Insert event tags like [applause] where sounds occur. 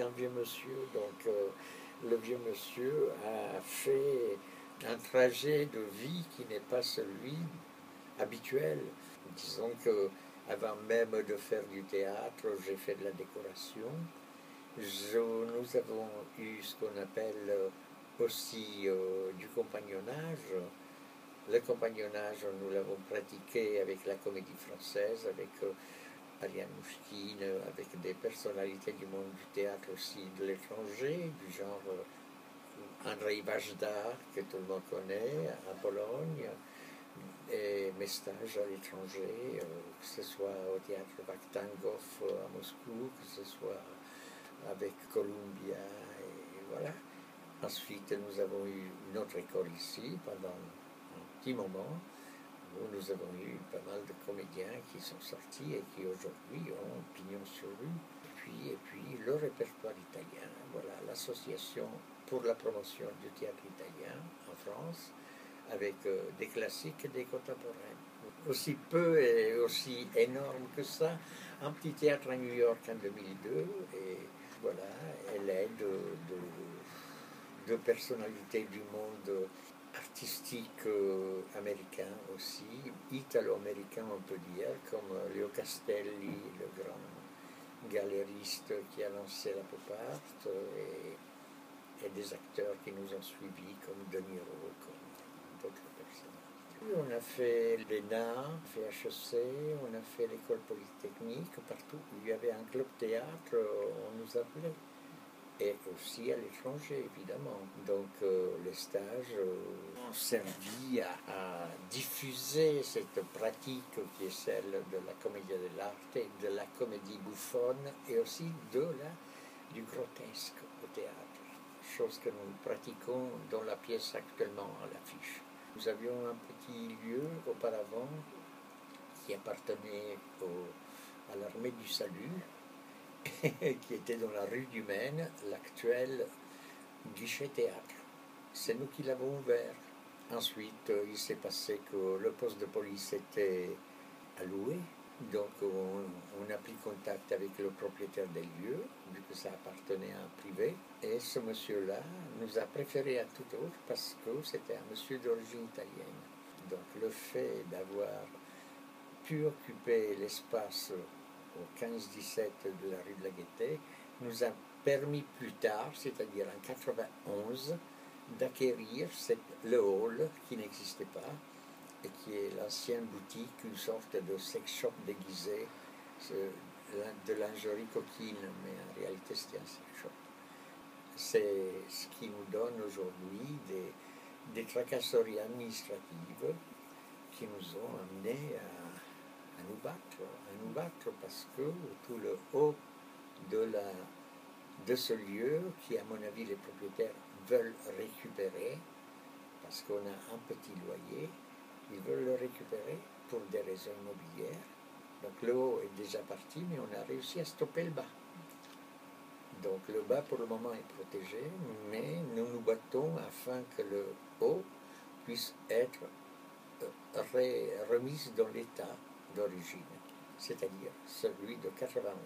un vieux monsieur, donc euh, le vieux monsieur a fait un trajet de vie qui n'est pas celui habituel. Disons que avant même de faire du théâtre, j'ai fait de la décoration. nous avons eu ce qu'on appelle aussi euh, du compagnonnage. Le compagnonnage, nous l'avons pratiqué avec la comédie française, avec euh, Ariane Mouchkine, avec des personnalités du monde du théâtre aussi de l'étranger, du genre euh, Andrei Vajda, que tout le monde connaît, à Pologne, et mes stages à l'étranger, que ce soit au théâtre Vakhtangov à Moscou, que ce soit avec Columbia, et voilà. Ensuite, nous avons eu une autre école ici pendant un petit moment où nous avons eu pas mal de comédiens qui sont sortis et qui aujourd'hui ont pignon sur rue. Et puis, et puis le répertoire italien, voilà, l'association pour la promotion du théâtre italien en France avec euh, des classiques et des contemporains. Aussi peu et aussi énorme que ça, un petit théâtre à New York en 2002 et voilà, elle de de personnalités du monde artistique euh, américain aussi, italo-américain on peut dire, comme Leo Castelli, le grand galériste qui a lancé la pop art, et, et, des acteurs qui nous ont suivis comme De Niro, comme d'autres personnes. On a fait l'ENA, on a fait HEC, on a fait l'école polytechnique, partout où il y avait un club théâtre, on nous appelait et aussi à l'étranger, évidemment. Donc euh, les stages euh, ont servi à, diffuser cette pratique qui est celle de la comédie de l'art, de la comédie bouffonne et aussi de la, du grotesque au théâtre, chose que nous pratiquons dans la pièce actuellement à l'affiche. Nous avions un petit lieu auparavant qui appartenait à l'armée du salut, [laughs] qui était dans la rue du Maine, l'actuel guichet théâtre. C'est nous qui l'avons ouvert. Ensuite, euh, il s'est passé que le poste de police était alloué, donc on, a pris contact avec le propriétaire des lieux, vu que ça appartenait à un privé, et ce monsieur-là nous a préféré à tout autre parce que c'était un monsieur d'origine italienne. Donc le fait d'avoir pu occuper l'espace au 15-17 de la rue de la Gaîté, nous a permis plus tard, c'est-à-dire en 91, d'acquérir le hall qui n'existait pas et qui est l'ancienne boutique, une sorte de sex shop déguisé, de lingerie coquine, mais en réalité c'était un sex shop. C'est ce qui nous donne aujourd'hui des, des tracasseries administratives qui nous ont amenés à battre parce que tout le haut de, de ce lieu, qui à mon avis les propriétaires veulent récupérer, parce qu'on a un petit loyer, ils veulent le récupérer pour des raisons immobilières. Donc le haut est déjà parti, mais on a réussi à stopper le bas. Donc le bas pour le moment est protégé, mais nous nous battons afin que le haut puisse être euh, remis dans l'état d'origine, c'est-à-dire celui de 91.